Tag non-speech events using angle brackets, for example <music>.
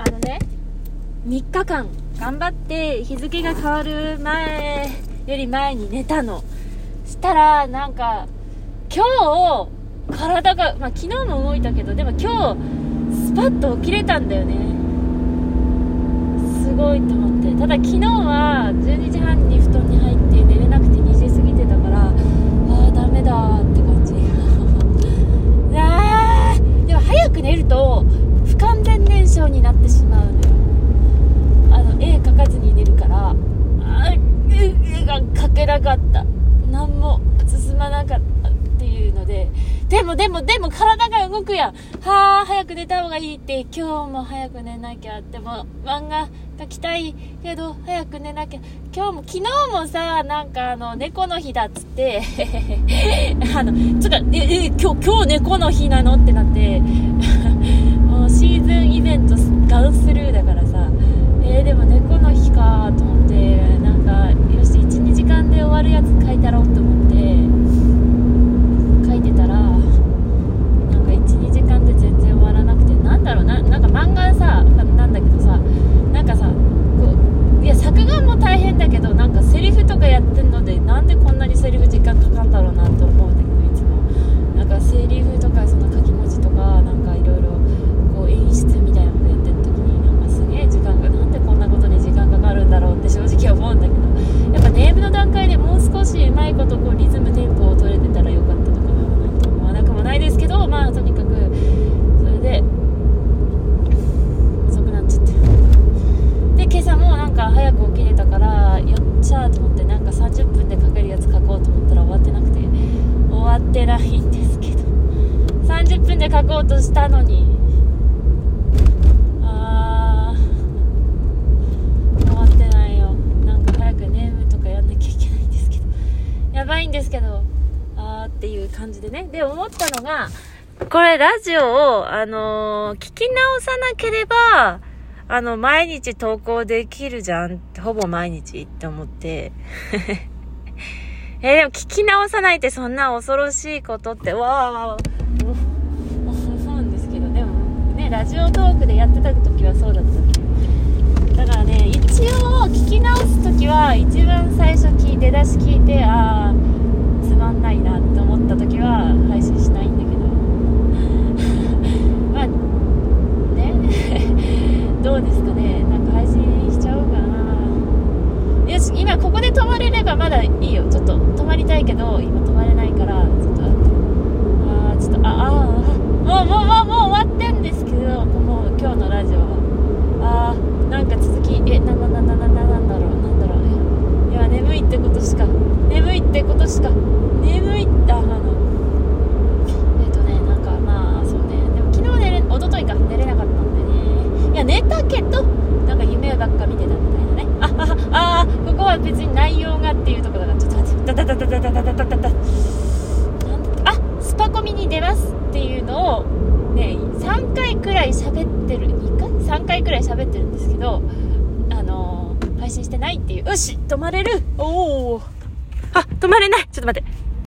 あのね3日間頑張って日付が変わる前より前に寝たのしたらなんか今日体が、まあ、昨日も動いたけどでも今日スパッと起きれたんだよねすごいと思ってただ昨日は12時半に布団に入かった何も進まなかったっていうのででもでもでも体が動くやんはあ早く寝た方がいいって今日も早く寝なきゃでも漫画書きたいけど早く寝なきゃ今日も昨日もさなんかあの猫の日だっつって <laughs> あのちょっとええ今日今日猫の日なのってなって <laughs> もうシーズンイベントガウスルーだからさけどなんかセリフとかやってるのでなんでこんな書こうとしたのにああ変わってないよなんか早くネームとかやんなきゃいけないんですけどやばいんですけどああっていう感じでねで思ったのがこれラジオをあのー、聞き直さなければあの毎日投稿できるじゃんほぼ毎日って思って <laughs> えー、でも聞き直さないってそんな恐ろしいことって、わあわラジオトークでやってた時はそうだっただからね一応聞き直す時は一番最初聞いて出し聞いてああつまんないなって思った時は配信しないんだけど <laughs> まあね <laughs> どうですかねは別に内容がっていうところだちょっと待ってダダダダダダダダダダあスパコミに出ますっていうのをね3回くらい喋ってる2回3回くらい喋ってるんですけどあのー、配信してないっていうよし止まれるおおあ止まれないちょっと待って